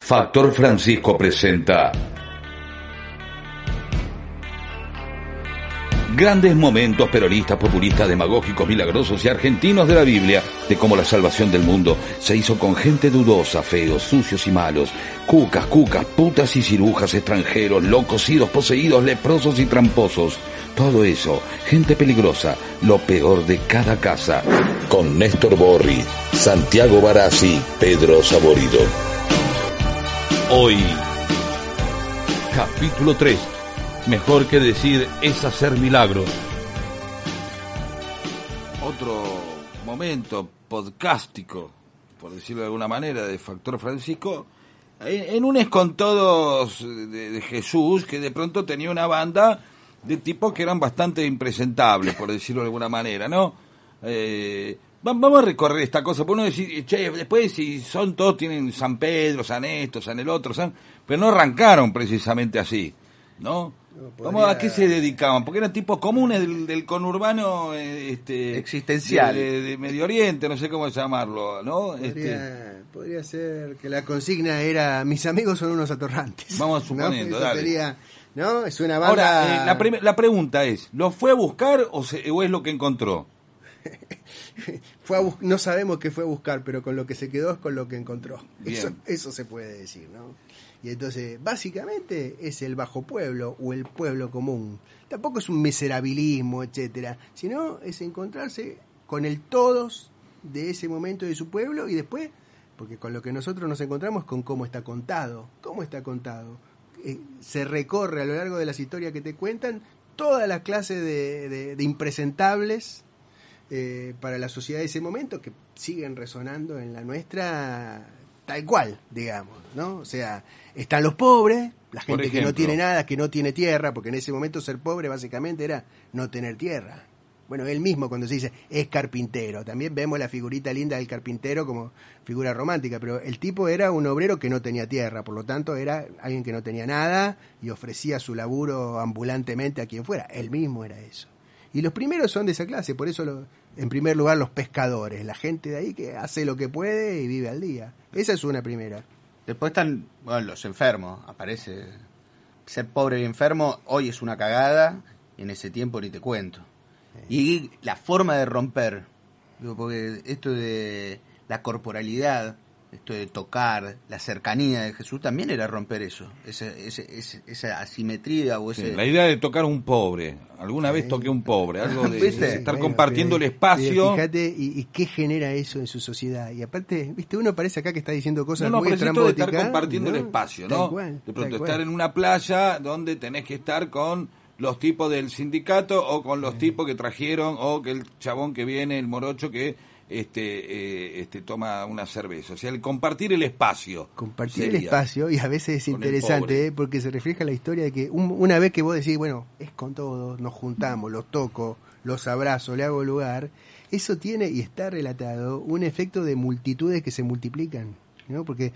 Factor Francisco presenta Grandes momentos peronistas, populistas, demagógicos, milagrosos y argentinos de la Biblia, de cómo la salvación del mundo se hizo con gente dudosa, feos, sucios y malos, cucas, cucas, putas y cirujas, extranjeros, locos, idos, poseídos, leprosos y tramposos. Todo eso, gente peligrosa, lo peor de cada casa. Con Néstor Borri, Santiago Barassi, Pedro Saborido. Hoy, capítulo 3. Mejor que decir es hacer milagros. Otro momento podcástico, por decirlo de alguna manera, de Factor Francisco, en un es todos de, Jesús, que de pronto tenía una banda de tipos que eran bastante impresentables, por decirlo de alguna manera, ¿no? Eh, vamos a recorrer esta cosa, por uno decir, che, después si son todos, tienen San Pedro, San esto, San el otro, San... pero no arrancaron precisamente así, ¿no? Vamos, ¿A qué se dedicaban? Porque eran tipos comunes del, del conurbano eh, este, Existencial. De, Medio Oriente, no sé cómo llamarlo, ¿no? Este, Podría, ser que la consigna era mis amigos son unos atorrantes. Vamos suponiendo, Eso dale. sería, ¿no? Es una banda... Ahora, eh, la, la pregunta es, ¿lo fue a buscar o, se- o es lo que encontró? fue a bus- no sabemos qué fue a buscar, pero con lo que se quedó es con lo que encontró. Eso, eso se puede decir, ¿no? Y entonces, básicamente es el bajo pueblo o el pueblo común. Tampoco es un miserabilismo, etcétera, sino es encontrarse con el todos de ese momento de su pueblo y después, porque con lo que nosotros nos encontramos con cómo está contado, cómo está contado. Eh, se recorre a lo largo de las historias que te cuentan toda la clase de, de- de impresentables eh, para la sociedad de ese momento que siguen resonando en la nuestra tal cual, digamos, ¿no? O sea, están los pobres, la gente que no tiene nada, que no tiene tierra, porque en ese momento ser pobre básicamente era no tener tierra. Bueno, él mismo cuando se dice es carpintero, también vemos la figurita linda del carpintero como figura romántica, pero el tipo era un obrero que no tenía tierra, por lo tanto era alguien que no tenía nada y ofrecía su laburo ambulantemente a quien fuera, él mismo era eso. Y los primeros son de esa clase, por eso lo- en primer lugar los pescadores, la gente de ahí que hace lo que puede y vive al día. Esa es una primera. Después están bueno, los enfermos. Aparece ser pobre y enfermo. Hoy es una cagada. Y en ese tiempo ni te cuento. Y la forma de romper. Digo, porque esto de la corporalidad, esto de tocar, la cercanía de Jesús también era romper eso. Ese, ese- ese- esa asimetría o Sí, ese. la idea de tocar a un pobre. Alguna vez toqué a un pobre, algo de, estar Bueno, compartiendo pero- el espacio. pero Fíjate, y, y qué genera eso en su sociedad? Y aparte, viste, uno parece acá que está diciendo No, cosas no, muy es esto de estar compartiendo el ¿no? espacio, ¿no? cual, de pronto estar en una playa donde tenés que estar con los tipos del sindicato o con los tipos que trajeron o que el chabón que viene, el morocho que este eh, este toma una cerveza. O sea, el compartir el espacio. compartir el espacio y a veces es Con interesante. ¿eh? porque se refleja la historia de que un- una vez que vos decís, bueno, es con todos, nos juntamos, los toco, los abrazo, le hago lugar, eso tiene y está relatado un efecto de multitudes que se multiplican, ¿no? Porque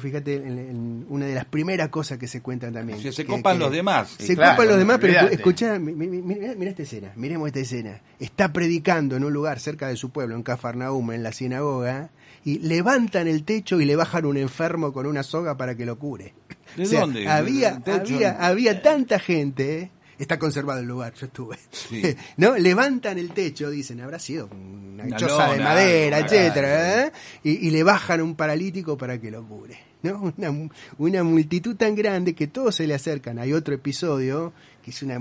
fíjate en, en una de las primeras cosas que se cuentan también. O sea, se que- copan que- los demás. Se claro, ocupan los demás, pero escuchá, mi- mi- mi- mirá, mirá esta escena, miremos esta escena. Está predicando en un lugar cerca de su pueblo, en Cafarnaum, en la sinagoga, y levantan el techo y le bajan un enfermo con una soga para que lo cure. ¿De O sea, dónde? Había, había, había tanta gente. Está conservado el lugar, yo estuve. Sí. ¿No? Levantan el techo, dicen, habrá sido una, Una choza de madera, etcétera. ¿eh? y, y le bajan un paralítico para que lo cure. ¿no? Una, una multitud tan grande que todos se le acercan. Hay otro episodio que es una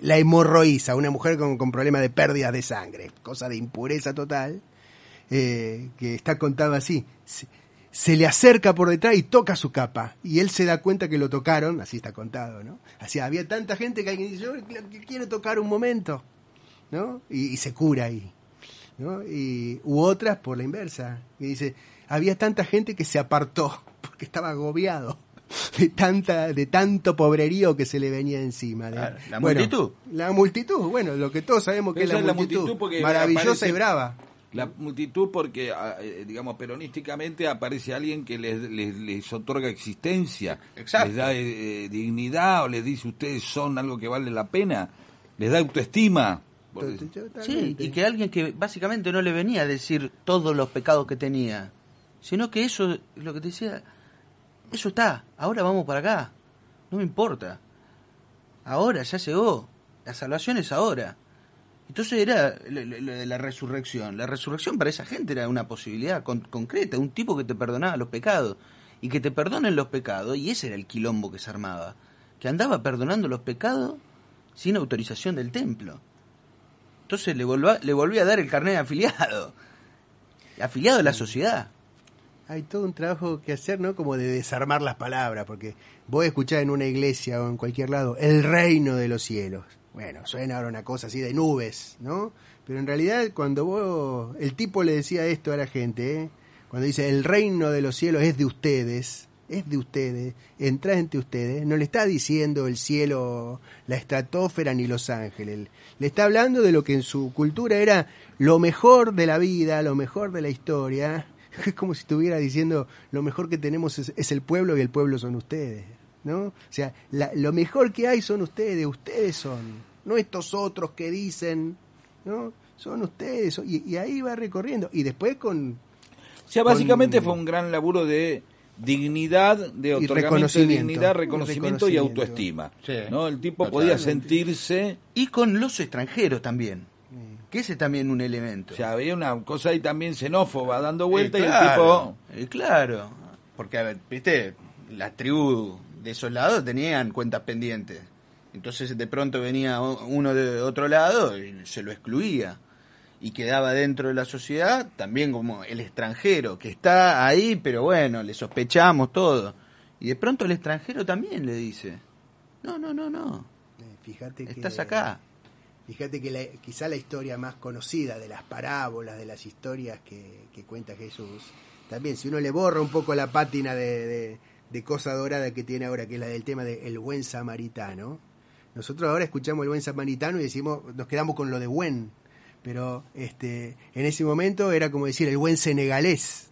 la hemorroísa, una mujer con, con problemas de pérdida de sangre, cosa de impureza total, eh, que está contado así. Se, se le acerca por detrás y toca su capa. Y él se da cuenta que lo tocaron, así está contado, ¿no? Así había tanta gente que alguien dice, yo quiero tocar un momento, ¿no? Y, y se cura ahí. ¿no? Y, u otras por la inversa, que dice, había tanta gente que se apartó, porque que estaba agobiado de tanta de tanto pobrerío que se le venía encima. de- ¿la Bueno, multitud? La multitud, bueno, lo que todos sabemos que es la es la multitud, multitud maravillosa aparece- y brava. La multitud porque, ah, eh, digamos, peronísticamente aparece alguien que les, les, les otorga existencia, Exacto. les da eh, eh, dignidad o les dice ustedes son algo que vale la pena, les da autoestima. Sí, y que alguien que básicamente no le venía a decir todos los pecados que tenía, sino que eso, lo que te decía, eso está, ahora vamos para acá, no me importa. Ahora, ya llegó, la salvación es ahora. Entonces era lo de la resurrección. La resurrección para esa gente era una posibilidad con- concreta, un tipo que te perdonaba los pecados. Y que te perdonen los pecados, y ese era el quilombo que se armaba. Que andaba perdonando los pecados sin autorización del templo. Entonces le, volvá- le volví a dar el carnet de afiliado. Afiliado a la sociedad. Hay todo un trabajo que hacer, ¿no? Como de desarmar las palabras, porque vos escuchás en una iglesia o en cualquier lado el reino de los cielos. Bueno, suena ahora una cosa así de nubes, ¿no? Pero en realidad cuando vos, el tipo le decía esto a la gente, ¿eh? cuando dice el reino de los cielos es de ustedes, es de ustedes, entra entre ustedes, no le está diciendo el cielo, la estratosfera ni los ángeles, le está hablando de lo que en su cultura era lo mejor de la vida, lo mejor de la historia, es como si estuviera diciendo lo mejor que tenemos es el pueblo y el pueblo son ustedes, ¿no? O sea, la- lo mejor que hay son ustedes, ustedes son, no estos otros que dicen, ¿no? Son ustedes, son- y, y ahí va recorriendo, y después con O sea, básicamente con- fue un gran laburo de dignidad, de otorgamiento de reconocimiento. dignidad, reconocimiento y Reconocimiento. autoestima. Sí. ¿no? El tipo podía sentirse, Y con los extranjeros también. Que ese es también un elemento. o sea, había una cosa ahí también xenófoba dando vuelta Eh, y el claro, tipo... eh, claro. Porque, a ver, viste, las tribus de esos lados tenían cuentas pendientes. Entonces de pronto venía uno de otro lado y se lo excluía. Y quedaba dentro de la sociedad también como el extranjero, que está ahí, pero bueno, le sospechamos todo. Y de pronto el extranjero también le dice, no, no, no, no, eh, fíjate que estás acá. Fíjate que la- quizá la historia más conocida de las parábolas, de las historias que, que cuenta Jesús, también si uno le borra un poco la pátina de, de- de cosa dorada que tiene ahora, que es la del tema del buen samaritano, nosotros ahora escuchamos el buen samaritano y decimos, nos quedamos con lo de buen, pero este, en ese momento era como decir el buen senegalés.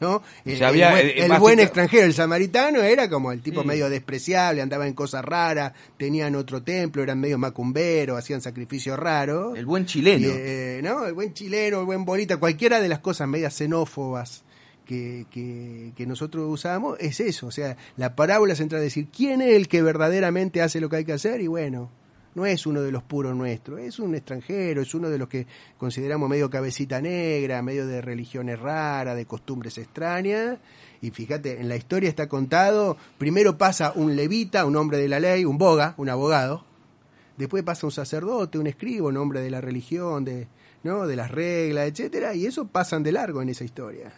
¿no? El, sea, había, el buen, eh, el buen extranjero, el samaritano, era como el tipo Sí. medio despreciable, andaba en cosas raras, tenían otro templo, eran medio macumberos, hacían sacrificios raros. El buen chileno. Y, eh, ¿no? El buen chileno, el buen bolita, cualquiera de las cosas medias xenófobas que, que, que nosotros usamos es eso. O sea, la parábola central es decir, ¿quién es el que verdaderamente hace lo que hay que hacer? Y bueno, no es uno de los puros nuestros, es un extranjero, es uno de los que consideramos medio cabecita negra, medio de religiones raras, de costumbres extrañas. Y fíjate, en la historia está contado, primero pasa un levita, un hombre de la ley, un boga, un abogado, después pasa un sacerdote, un escribo, un hombre de la religión, de, ¿no? de las reglas, etcétera, y eso pasan de largo en esa historia.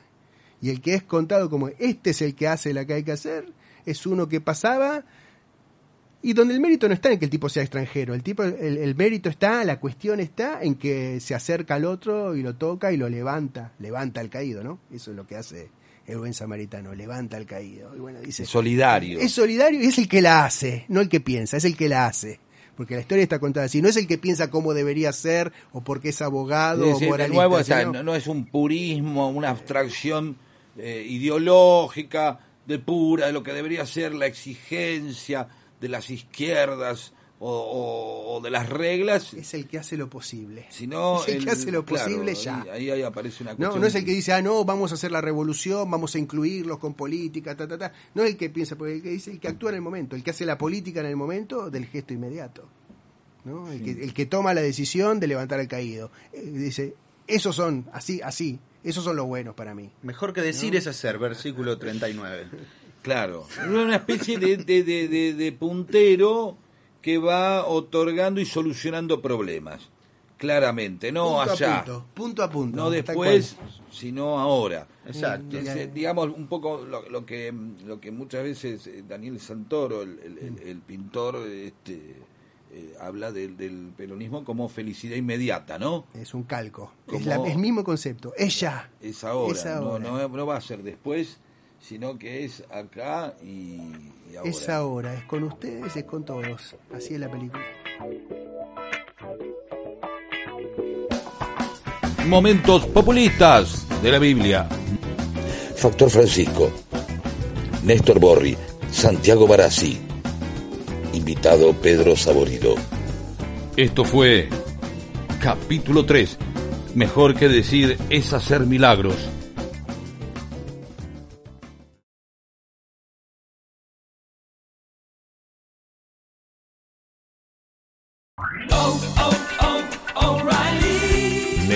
Y el que es contado como este es el que hace la que hay que hacer, es uno que pasaba y donde el mérito no está en que el tipo sea extranjero, el tipo el, el mérito está, la cuestión está en que se acerca al otro y lo toca y lo levanta, levanta al caído, ¿no? Eso es lo que hace el buen samaritano, levanta al caído. Y bueno, dice, Solidario. es solidario y es el que la hace, no el que piensa, es el que la hace. Porque la historia está contada así, no es el que piensa cómo debería ser o porque es abogado Es o de moralista. nuevo, está, sino- no, no es un purismo, una abstracción eh, ideológica de pura, de lo que debería ser la exigencia de las izquierdas o, o- o de las reglas, es el que hace lo posible. sino es el, que hace lo claro, posible ya. Ahí, ahí aparece una No, cuestión. no es el que dice, ah, no, vamos a hacer la revolución, vamos a incluirlos con política, ta, ta, ta. No es el que piensa, porque el que dice, el que actúa en el momento, el que hace la política en el momento del gesto inmediato. ¿no? El, que, el que toma la decisión de levantar al caído. Eh, dice, esos son, así, así, esos son los buenos para mí. Mejor que decir es hacer, versículo 39. Claro, es una especie de, de- de- de- de puntero que va otorgando y solucionando problemas, claramente, no punto allá. a punto, punto a punto. no después, sino ahora. Exacto. Es, digamos un poco lo, lo que lo que muchas veces eh, Daniel Santoro, el, el- el- el pintor, este, eh, habla del, del peronismo como felicidad inmediata, ¿no? Es un calco. Como- Es la- el mismo concepto. Es ya. Es ahora, Es no- ahora. No, no va a ser después, sino que es acá y, y ahora. Es ahora, es con ustedes, es con todos. Así es la película. Momentos populistas de la Biblia. Factor Francisco, Néstor Borri, Santiago Barassi. Invitado Pedro Saborido. Esto fue capítulo 3. Mejor que decir es hacer milagros.